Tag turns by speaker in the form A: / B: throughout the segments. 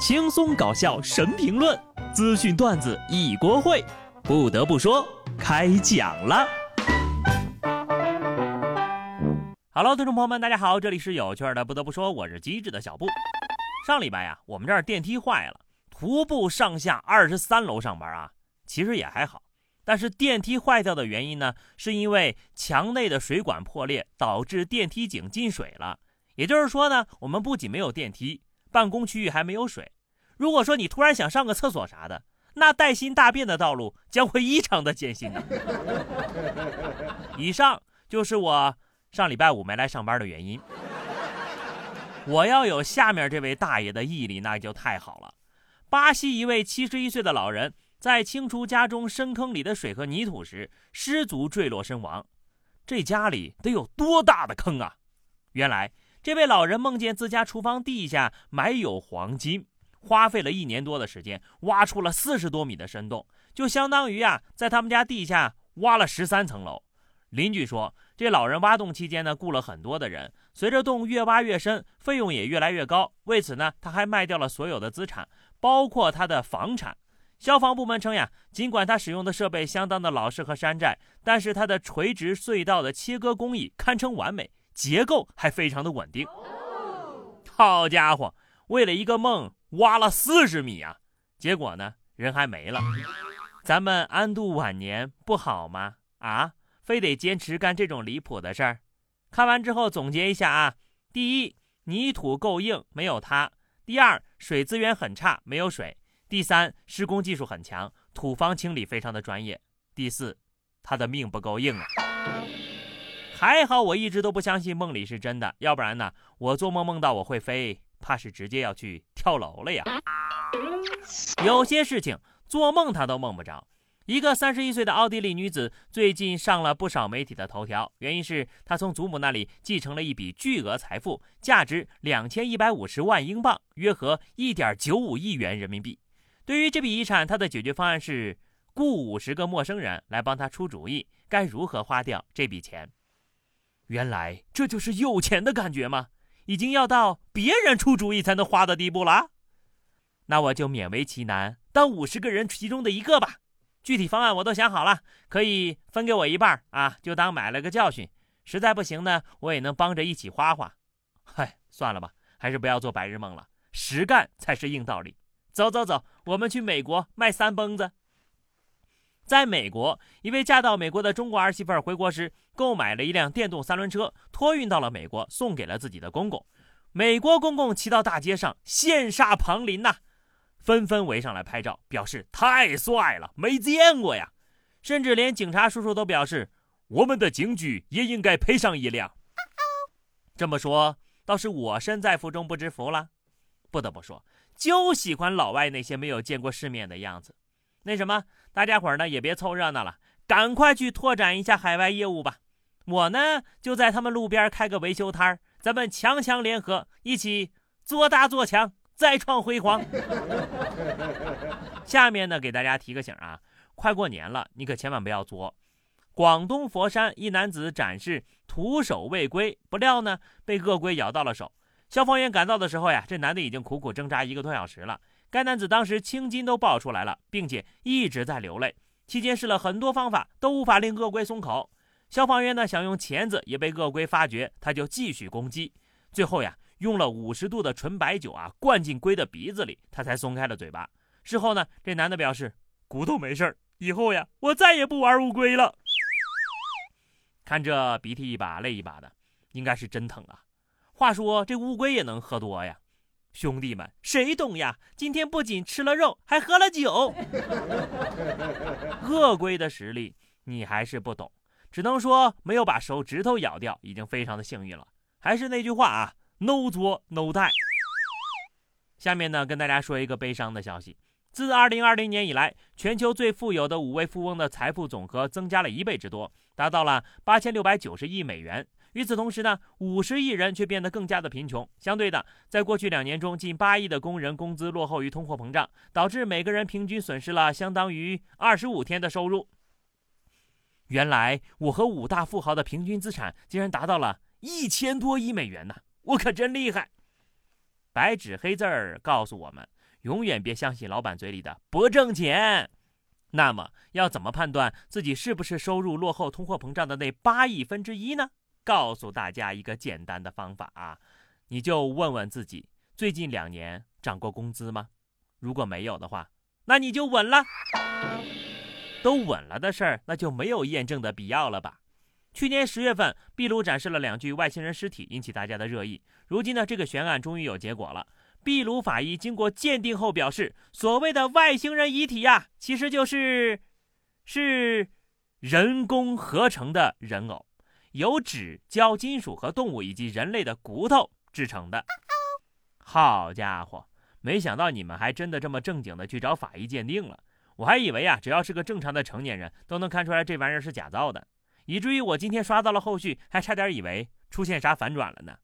A: 轻松搞笑神评论，资讯段子一锅烩。不得不说，开讲了。Hello，听众朋友们，大家好，这里是有趣的。不得不说，我是机智的小布。上礼拜呀，我们这儿电梯坏了，徒步上下二十三楼上班啊，其实也还好。但是电梯坏掉的原因呢，是因为墙内的水管破裂，导致电梯井进水了。也就是说呢，我们不仅没有电梯。办公区域还没有水，如果说你突然想上个厕所啥的，那带薪大便的道路将会异常的艰辛呢。以上就是我上礼拜五没来上班的原因。我要有下面这位大爷的毅力，那就太好了。巴西一位七十一岁的老人在清除家中深坑里的水和泥土时失足坠落身亡，这家里得有多大的坑啊？原来。这位老人梦见自家厨房地下埋有黄金，花费了一年多的时间，挖出了四十多米的深洞，就相当于啊，在他们家地下挖了十三层楼。邻居说，这老人挖洞期间呢，雇了很多的人，随着洞越挖越深，费用也越来越高。为此呢，他还卖掉了所有的资产，包括他的房产。消防部门称呀，尽管他使用的设备相当的老式和山寨，但是他的垂直隧道的切割工艺堪称完美。结构还非常的稳定，好家伙，为了一个梦挖了四十米啊！结果呢，人还没了。咱们安度晚年不好吗？啊，非得坚持干这种离谱的事儿？看完之后总结一下啊：第一，泥土够硬，没有它；第二，水资源很差，没有水；第三，施工技术很强，土方清理非常的专业；第四，他的命不够硬啊。还好我一直都不相信梦里是真的，要不然呢，我做梦梦到我会飞，怕是直接要去跳楼了呀。有些事情做梦他都梦不着。一个三十一岁的奥地利女子最近上了不少媒体的头条，原因是她从祖母那里继承了一笔巨额财富，价值两千一百五十万英镑，约合一点九五亿元人民币。对于这笔遗产，她的解决方案是雇五十个陌生人来帮她出主意，该如何花掉这笔钱。原来这就是有钱的感觉吗？已经要到别人出主意才能花的地步了。那我就勉为其难，当五十个人其中的一个吧。具体方案我都想好了，可以分给我一半啊，就当买了个教训。实在不行呢，我也能帮着一起花花。嗨，算了吧，还是不要做白日梦了，实干才是硬道理。走走走，我们去美国卖三蹦子。在美国，一位嫁到美国的中国儿媳妇儿回国时，购买了一辆电动三轮车，托运到了美国，送给了自己的公公。美国公公骑到大街上，羡煞旁邻呐，纷纷围上来拍照，表示太帅了，没见过呀。甚至连警察叔叔都表示，我们的警局也应该配上一辆。这么说，倒是我身在福中不知福了。不得不说，就喜欢老外那些没有见过世面的样子。那什么？大家伙儿呢也别凑热闹了，赶快去拓展一下海外业务吧。我呢就在他们路边开个维修摊儿，咱们强强联合，一起做大做强，再创辉煌。下面呢给大家提个醒啊，快过年了，你可千万不要作。广东佛山一男子展示徒手喂龟，不料呢被鳄龟咬到了手。消防员赶到的时候呀，这男的已经苦苦挣扎一个多小时了。该男子当时青筋都爆出来了，并且一直在流泪。期间试了很多方法，都无法令鳄龟松口。消防员呢想用钳子，也被鳄龟发觉，他就继续攻击。最后呀，用了五十度的纯白酒啊，灌进龟的鼻子里，他才松开了嘴巴。事后呢，这男的表示骨头没事以后呀，我再也不玩乌龟了。看这鼻涕一把泪一把的，应该是真疼啊。话说这乌龟也能喝多呀？兄弟们，谁懂呀？今天不仅吃了肉，还喝了酒。鳄龟的实力你还是不懂，只能说没有把手指头咬掉，已经非常的幸运了。还是那句话啊，no 作 no die。下面呢，跟大家说一个悲伤的消息：自2020年以来，全球最富有的五位富翁的财富总和增加了一倍之多，达到了8690亿美元。与此同时呢，五十亿人却变得更加的贫穷。相对的，在过去两年中，近八亿的工人工资落后于通货膨胀，导致每个人平均损失了相当于二十五天的收入。原来我和五大富豪的平均资产竟然达到了一千多亿美元呢！我可真厉害。白纸黑字儿告诉我们，永远别相信老板嘴里的不挣钱。那么，要怎么判断自己是不是收入落后通货膨胀的那八亿分之一呢？告诉大家一个简单的方法啊，你就问问自己，最近两年涨过工资吗？如果没有的话，那你就稳了。都稳了的事儿，那就没有验证的必要了吧？去年十月份，秘鲁展示了两具外星人尸体，引起大家的热议。如今呢，这个悬案终于有结果了。秘鲁法医经过鉴定后表示，所谓的外星人遗体呀，其实就是是人工合成的人偶，由纸、胶、金属和动物以及人类的骨头制成的。好家伙，没想到你们还真的这么正经的去找法医鉴定了。我还以为啊，只要是个正常的成年人都能看出来这玩意儿是假造的，以至于我今天刷到了后续，还差点以为出现啥反转了呢。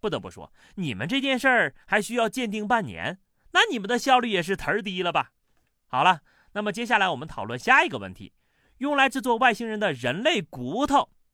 A: 不得不说，你们这件事儿还需要鉴定半年，那你们的效率也是忒低了吧？好了，那么接下来我们讨论下一个问题：用来制作外星人的人类骨头